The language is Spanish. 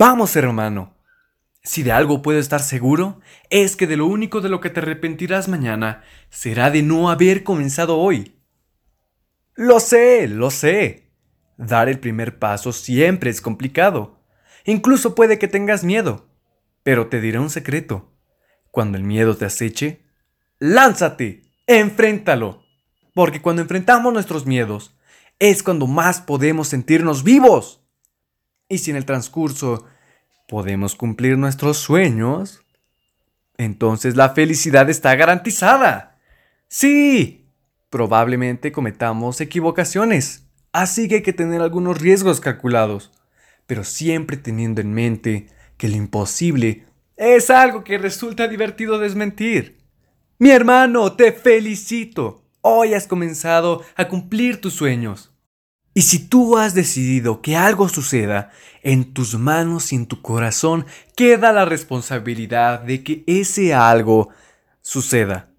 Vamos, hermano. Si de algo puedo estar seguro, es que de lo único de lo que te arrepentirás mañana será de no haber comenzado hoy. Lo sé, lo sé. Dar el primer paso siempre es complicado. Incluso puede que tengas miedo. Pero te diré un secreto. Cuando el miedo te aceche, lánzate, enfréntalo. Porque cuando enfrentamos nuestros miedos, es cuando más podemos sentirnos vivos. Y si en el transcurso podemos cumplir nuestros sueños, entonces la felicidad está garantizada. Sí, probablemente cometamos equivocaciones, así que hay que tener algunos riesgos calculados, pero siempre teniendo en mente que lo imposible es algo que resulta divertido desmentir. Mi hermano, te felicito. Hoy has comenzado a cumplir tus sueños. Y si tú has decidido que algo suceda, en tus manos y en tu corazón queda la responsabilidad de que ese algo suceda.